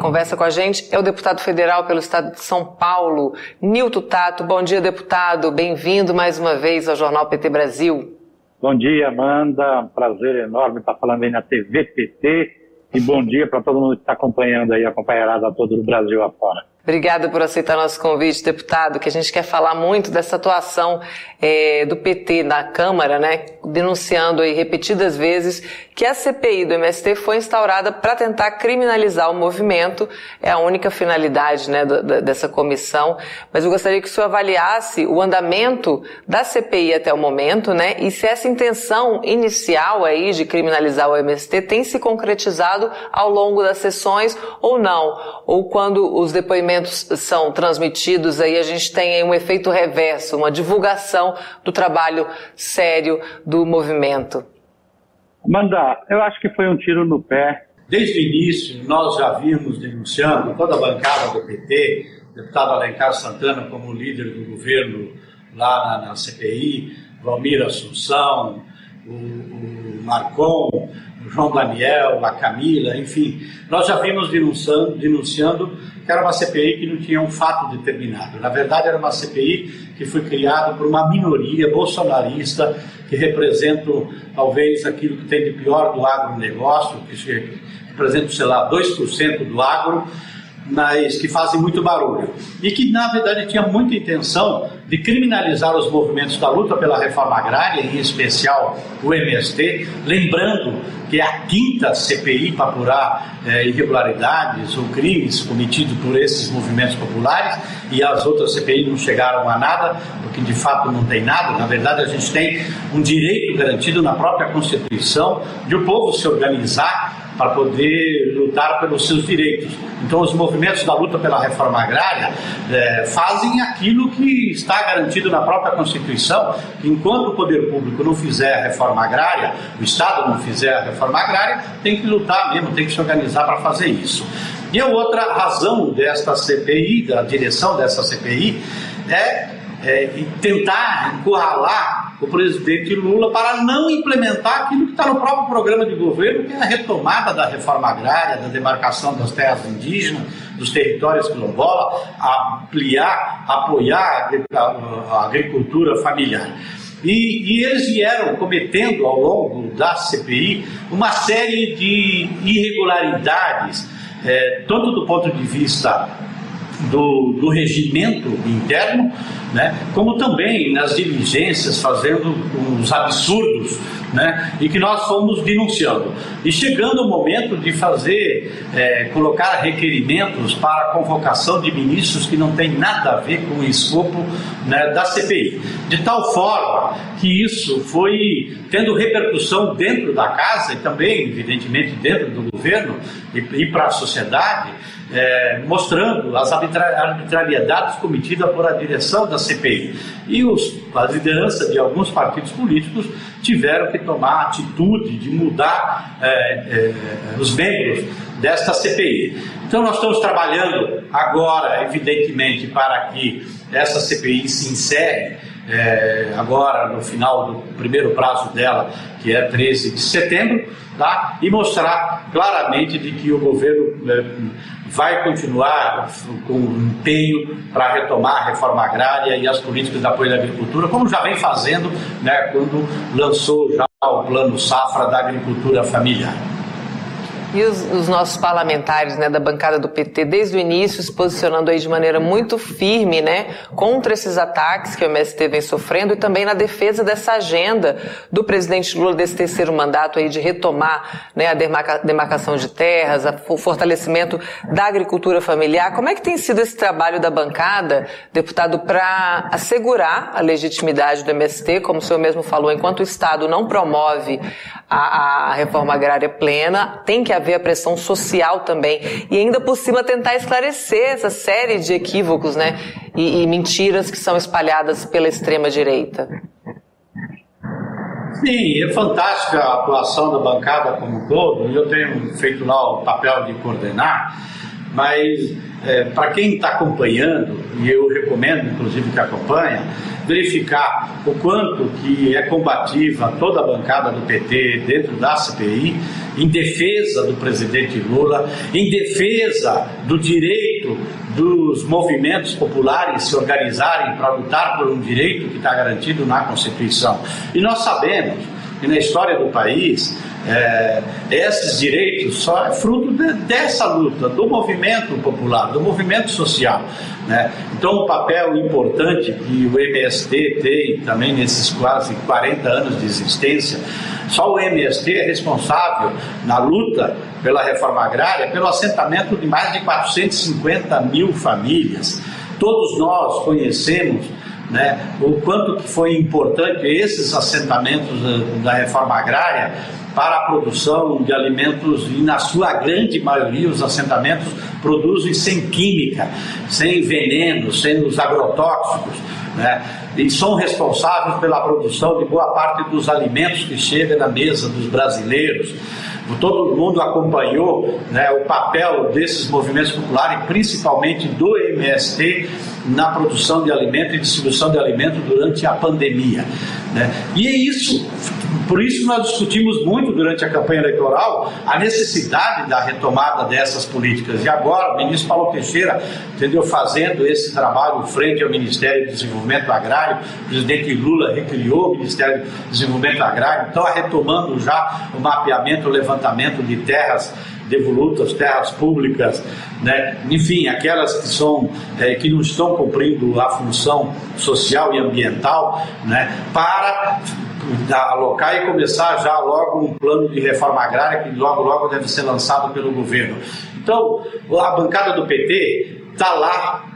conversa com a gente é o deputado federal pelo estado de São Paulo, Nilton Tato. Bom dia, deputado. Bem-vindo mais uma vez ao Jornal PT Brasil. Bom dia, Amanda. Um prazer enorme estar falando aí na TV PT. E bom dia para todo mundo que está acompanhando aí, a companheirada todo do Brasil afora. Obrigada por aceitar nosso convite, deputado, que a gente quer falar muito dessa atuação é, do PT na Câmara, né, denunciando aí repetidas vezes que a CPI do MST foi instaurada para tentar criminalizar o movimento, é a única finalidade né, dessa comissão. Mas eu gostaria que o senhor avaliasse o andamento da CPI até o momento, né, e se essa intenção inicial aí de criminalizar o MST tem se concretizado ao longo das sessões ou não, ou quando os depoimentos são transmitidos, aí a gente tem um efeito reverso, uma divulgação do trabalho sério do movimento? Amanda, eu acho que foi um tiro no pé. Desde o início, nós já vimos denunciando, toda a bancada do PT, deputado Alencar Santana como líder do governo lá na, na CPI, Valmir Assunção, o, o Marcon, o João Daniel, a Camila, enfim, nós já vimos denunciando, denunciando era uma CPI que não tinha um fato determinado. Na verdade, era uma CPI que foi criada por uma minoria bolsonarista que representa talvez aquilo que tem de pior do agronegócio, que representa, sei lá, 2% do agro, mas que fazem muito barulho. E que, na verdade, tinha muita intenção de criminalizar os movimentos da luta pela reforma agrária, em especial o MST, lembrando que é a quinta CPI para apurar é, irregularidades ou crimes cometidos por esses movimentos populares e as outras CPI não chegaram a nada, porque de fato não tem nada. Na verdade, a gente tem um direito garantido na própria Constituição de o povo se organizar para poder lutar pelos seus direitos. Então, os movimentos da luta pela reforma agrária é, fazem aquilo que está garantido na própria Constituição, que enquanto o poder público não fizer a reforma agrária, o Estado não fizer a reforma agrária, tem que lutar mesmo, tem que se organizar para fazer isso. E a outra razão desta CPI, da direção dessa CPI, é é, tentar encurralar o presidente Lula para não implementar aquilo que está no próprio programa de governo, que é a retomada da reforma agrária, da demarcação das terras indígenas, dos territórios quilombola, ampliar, apoiar a agricultura familiar. E, e, eles vieram cometendo ao longo da CPI uma série de irregularidades, é, tanto do ponto de vista do, do regimento interno, né, como também nas diligências fazendo uns absurdos, né, e que nós fomos denunciando. E chegando o momento de fazer, é, colocar requerimentos para a convocação de ministros que não tem nada a ver com o escopo né, da CPI. De tal forma que isso foi tendo repercussão dentro da casa e também, evidentemente, dentro do governo e, e para a sociedade, é, mostrando as arbitrariedades cometidas por a direção da CPI. E os, a liderança de alguns partidos políticos tiveram que tomar atitude de mudar é, é, os membros desta CPI. Então, nós estamos trabalhando agora, evidentemente, para que essa CPI se encerre. É, agora no final do primeiro prazo dela, que é 13 de setembro, tá? e mostrar claramente de que o governo é, vai continuar com empenho para retomar a reforma agrária e as políticas de apoio à agricultura, como já vem fazendo né, quando lançou já o plano safra da agricultura familiar. E os, os, nossos parlamentares né, da bancada do PT, desde o início, se posicionando aí de maneira muito firme né, contra esses ataques que o MST vem sofrendo e também na defesa dessa agenda do presidente Lula desse terceiro mandato aí de retomar né, a demarca, demarcação de terras, o fortalecimento da agricultura familiar. Como é que tem sido esse trabalho da bancada, deputado, para assegurar a legitimidade do MST, como o senhor mesmo falou, enquanto o Estado não promove a, a reforma agrária plena, tem que haver a pressão social também. E ainda por cima tentar esclarecer essa série de equívocos né, e, e mentiras que são espalhadas pela extrema-direita. Sim, é fantástica a atuação da bancada como um todo, eu tenho feito lá o papel de coordenar, mas é, para quem está acompanhando, e eu recomendo inclusive que acompanhe, verificar o quanto que é combativa toda a bancada do PT dentro da CPI em defesa do presidente Lula, em defesa do direito dos movimentos populares se organizarem para lutar por um direito que está garantido na Constituição. E nós sabemos que na história do país é, esses direitos só é fruto de, dessa luta, do movimento popular, do movimento social. Né? Então, o papel importante que o MST tem também nesses quase 40 anos de existência, só o MST é responsável na luta pela reforma agrária pelo assentamento de mais de 450 mil famílias. Todos nós conhecemos né, o quanto que foi importante esses assentamentos da reforma agrária para a produção de alimentos e na sua grande maioria os assentamentos produzem sem química, sem veneno, sem os agrotóxicos, né? e são responsáveis pela produção de boa parte dos alimentos que chegam na mesa dos brasileiros. Todo mundo acompanhou né, o papel desses movimentos populares, principalmente do MST, na produção de alimento e distribuição de alimento durante a pandemia. Né? E é isso, por isso nós discutimos muito durante a campanha eleitoral a necessidade da retomada dessas políticas. E agora o ministro Paulo Teixeira, entendeu, fazendo esse trabalho frente ao Ministério do Desenvolvimento Agrário, o presidente Lula recriou o Ministério do Desenvolvimento Agrário, então retomando já o mapeamento, o levantamento de terras devolutas, terras públicas, né? enfim, aquelas que, são, é, que não estão cumprindo a função social e ambiental, né? para alocar e começar já logo um plano de reforma agrária que logo, logo deve ser lançado pelo governo. Então, a bancada do PT está lá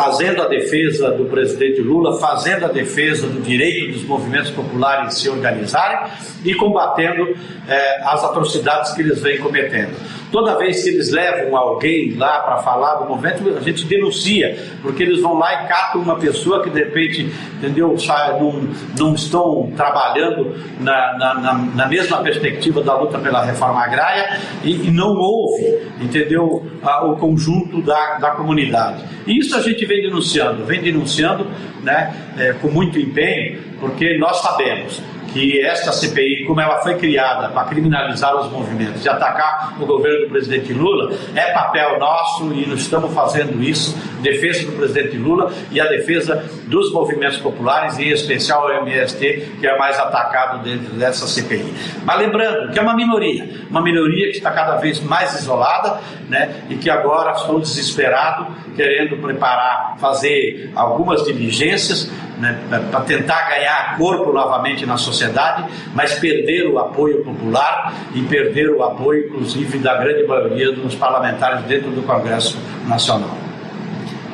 fazendo a defesa do presidente Lula, fazendo a defesa do direito dos movimentos populares se organizarem e combatendo eh, as atrocidades que eles vêm cometendo. Toda vez que eles levam alguém lá para falar do movimento, a gente denuncia, porque eles vão lá e catam uma pessoa que de repente, entendeu, não, não estão trabalhando na, na, na, mesma perspectiva da luta pela reforma agrária e, e não ouve, entendeu, o conjunto da, da comunidade. E isso a gente vem denunciando, vem denunciando né, é, com muito empenho, porque nós sabemos que esta CPI, como ela foi criada para criminalizar os movimentos e atacar o governo do presidente Lula, é papel nosso e nós estamos fazendo isso, defesa do presidente Lula e a defesa dos movimentos populares, em especial o MST, que é mais atacado dentro dessa CPI. Mas lembrando que é uma minoria, uma minoria que está cada vez mais isolada né, e que agora estou desesperado, querendo preparar, fazer algumas diligências né, para tentar ganhar corpo novamente na sociedade, mas perder o apoio popular e perder o apoio, inclusive, da grande maioria dos parlamentares dentro do Congresso Nacional.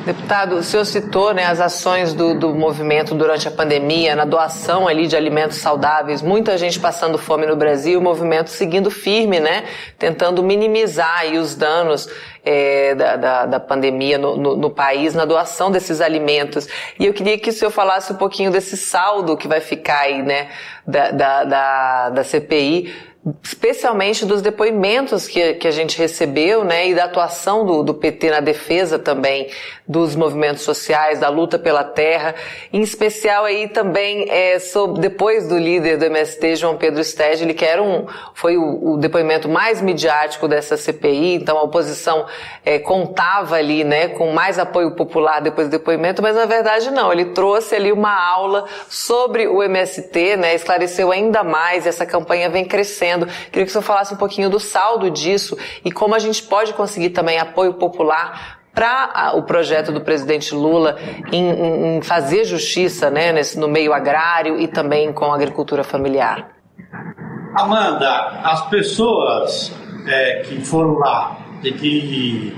Deputado, o senhor citou né, as ações do, do movimento durante a pandemia, na doação ali de alimentos saudáveis, muita gente passando fome no Brasil, o movimento seguindo firme, né, tentando minimizar os danos é, da, da, da, pandemia no, no, no, país, na doação desses alimentos. E eu queria que o senhor falasse um pouquinho desse saldo que vai ficar aí, né, da, da, da, da CPI especialmente dos depoimentos que, que a gente recebeu, né, e da atuação do, do PT na defesa também dos movimentos sociais, da luta pela terra, em especial aí também é, sobre, depois do líder do MST, João Pedro Stedley, que era um, foi o, o depoimento mais midiático dessa CPI, então a oposição é, contava ali, né, com mais apoio popular depois do depoimento, mas na verdade não, ele trouxe ali uma aula sobre o MST, né, esclareceu ainda mais, essa campanha vem crescendo Queria que o senhor falasse um pouquinho do saldo disso e como a gente pode conseguir também apoio popular para o projeto do presidente Lula em, em fazer justiça né, nesse, no meio agrário e também com a agricultura familiar. Amanda, as pessoas é, que foram lá e que,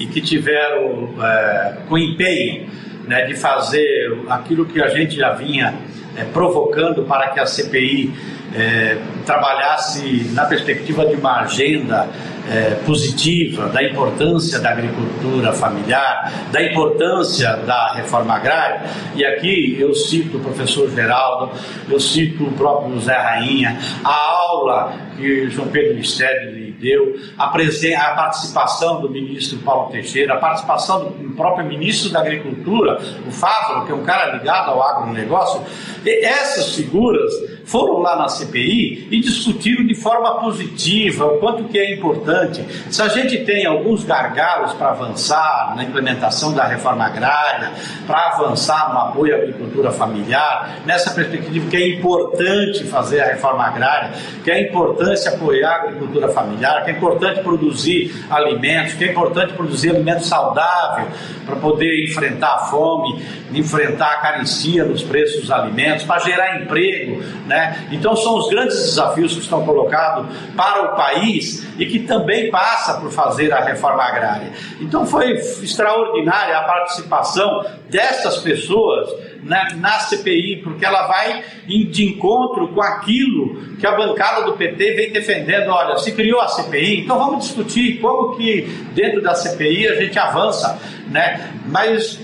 e que tiveram é, com empenho né, de fazer aquilo que a gente já vinha é, provocando para que a CPI é, trabalhasse na perspectiva de uma agenda é, positiva da importância da agricultura familiar, da importância da reforma agrária. E aqui eu cito o professor Geraldo, eu cito o próprio José Rainha, a aula que João Pedro Stedley deu, a, a participação do ministro Paulo Teixeira, a participação do próprio ministro da Agricultura, o Fávaro, que é um cara ligado ao agronegócio, e essas figuras foram lá na CPI e discutiram de forma positiva o quanto que é importante. Se a gente tem alguns gargalos para avançar na implementação da reforma agrária, para avançar no apoio à agricultura familiar, nessa perspectiva que é importante fazer a reforma agrária, que é importante apoiar a agricultura familiar, que é importante produzir alimentos, que é importante produzir alimentos saudáveis para poder enfrentar a fome, enfrentar a carencia nos preços dos alimentos, para gerar emprego, né? Então são os grandes desafios que estão colocados para o país e que também passa por fazer a reforma agrária. Então foi extraordinária a participação dessas pessoas na, na, CPI, porque ela vai de encontro com aquilo que a bancada do PT vem defendendo. Olha, se criou a CPI, então vamos discutir como que dentro da CPI a gente avança, né? Mas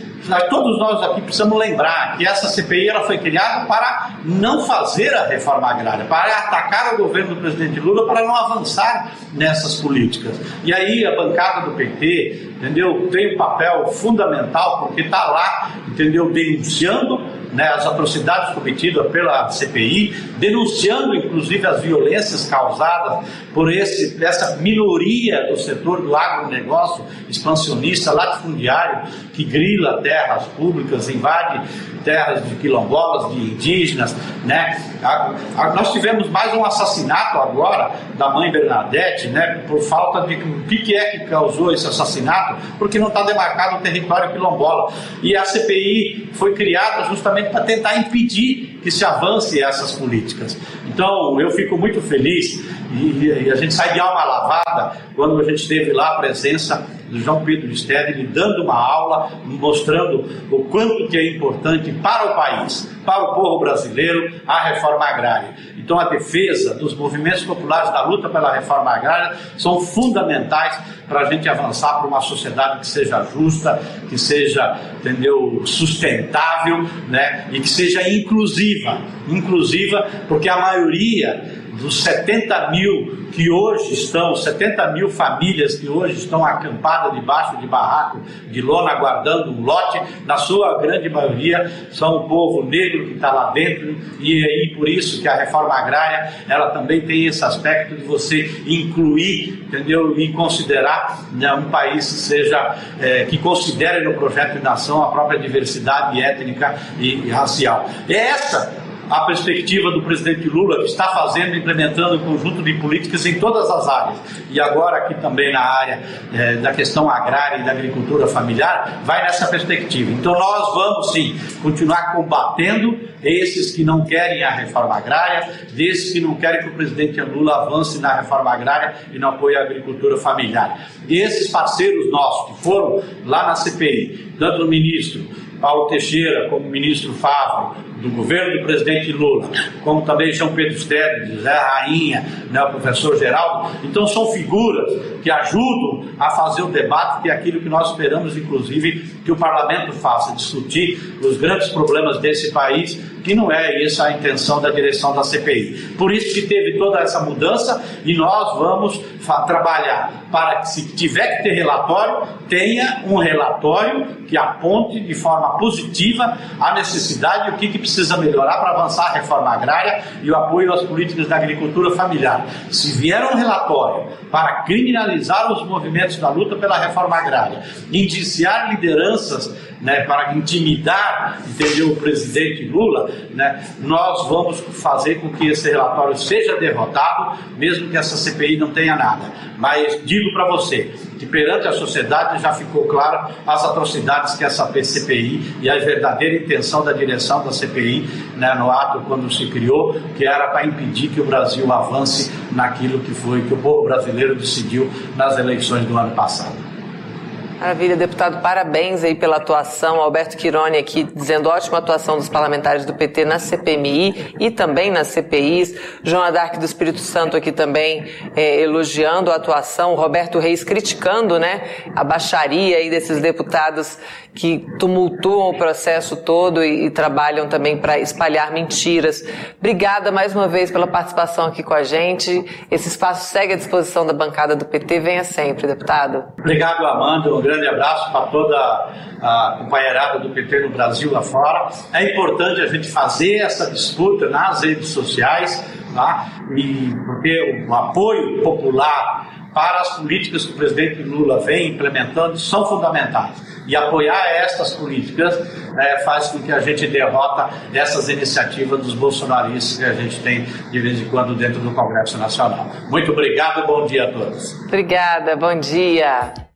todos nós aqui precisamos lembrar que essa CPI ela foi criada para não fazer a reforma agrária, para atacar o governo do presidente Lula para não avançar nessas políticas. E aí a bancada do PT, entendeu, tem um papel fundamental porque está lá, entendeu, denunciando né, as atrocidades cometidas pela CPI, denunciando inclusive as violências causadas por esse, essa minoria do setor do agronegócio expansionista, latifundiário, que grila terras públicas, invade terras de quilombolas, de indígenas, né? A, a, nós tivemos mais um assassinato agora da mãe Bernadette, né? Por falta de o que é que causou esse assassinato? Porque não está demarcado o território quilombola. E a CPI foi criada justamente para tentar impedir que se avance essas políticas. Então eu fico muito feliz e, e a gente sai de alma lavada quando a gente teve lá a presença do João Pedro Stedley dando uma aula, mostrando o quanto que é importante para o país, para o povo brasileiro, a reforma agrária. Então, a defesa dos movimentos populares da luta pela reforma agrária são fundamentais para a gente avançar para uma sociedade que seja justa, que seja, entendeu, sustentável, né, e que seja inclusiva, inclusiva, porque a maioria dos 70 mil que hoje estão, 70 mil famílias que hoje estão acampadas debaixo de barraco de lona aguardando um lote, na sua grande maioria são o povo negro que está lá dentro e aí por isso que a reforma agrária ela também tem esse aspecto de você incluir, entendeu, e considerar né, um país que seja é, que considere no projeto de nação a própria diversidade étnica e racial. É essa a perspectiva do presidente Lula, que está fazendo, implementando um conjunto de políticas em todas as áreas, e agora aqui também na área é, da questão agrária e da agricultura familiar, vai nessa perspectiva. Então nós vamos sim continuar combatendo esses que não querem a reforma agrária, desses que não querem que o presidente Lula avance na reforma agrária e não apoie a agricultura familiar. E esses parceiros nossos que foram lá na CPI, tanto o ministro Paulo Teixeira como ministro Fávaro, do governo do presidente Lula, como também João Pedro Stedley, José Rainha, né, o professor Geraldo. Então são figuras que ajudam a fazer o debate, que é aquilo que nós esperamos, inclusive, que o parlamento faça, discutir os grandes problemas desse país, que não é essa a intenção da direção da CPI. Por isso que teve toda essa mudança e nós vamos trabalhar para que, se tiver que ter relatório, tenha um relatório que aponte de forma positiva a necessidade e o que, que precisa melhorar para avançar a reforma agrária e o apoio às políticas da agricultura familiar. Se vier um relatório para criminalizar os movimentos da luta pela reforma agrária, indiciar lideranças né, para intimidar entendeu, o presidente Lula, né, nós vamos fazer com que esse relatório seja derrotado, mesmo que essa CPI não tenha nada. Mas digo para você que perante a sociedade já ficou claro as atrocidades que essa CPI e a verdadeira intenção da direção da CPI né, no ato quando se criou, que era para impedir que o Brasil avance naquilo que foi que o povo brasileiro decidiu nas eleições do ano passado. Maravilha, deputado, parabéns aí pela atuação. Alberto Quironi aqui dizendo ótima atuação dos parlamentares do PT na CPMI e também nas CPIs. João Adarque do Espírito Santo aqui também é, elogiando a atuação. Roberto Reis criticando né, a baixaria aí desses deputados que tumultuam o processo todo e, e trabalham também para espalhar mentiras. Obrigada mais uma vez pela participação aqui com a gente. Esse espaço segue à disposição da bancada do PT. Venha sempre, deputado. Obrigado, Amanda grande abraço para toda a companheirada do PT no Brasil lá fora. É importante a gente fazer essa disputa nas redes sociais tá? e porque o apoio popular para as políticas que o presidente Lula vem implementando são fundamentais. E apoiar estas políticas é, faz com que a gente derrota essas iniciativas dos bolsonaristas que a gente tem de vez em quando dentro do Congresso Nacional. Muito obrigado, bom dia a todos. Obrigada, bom dia.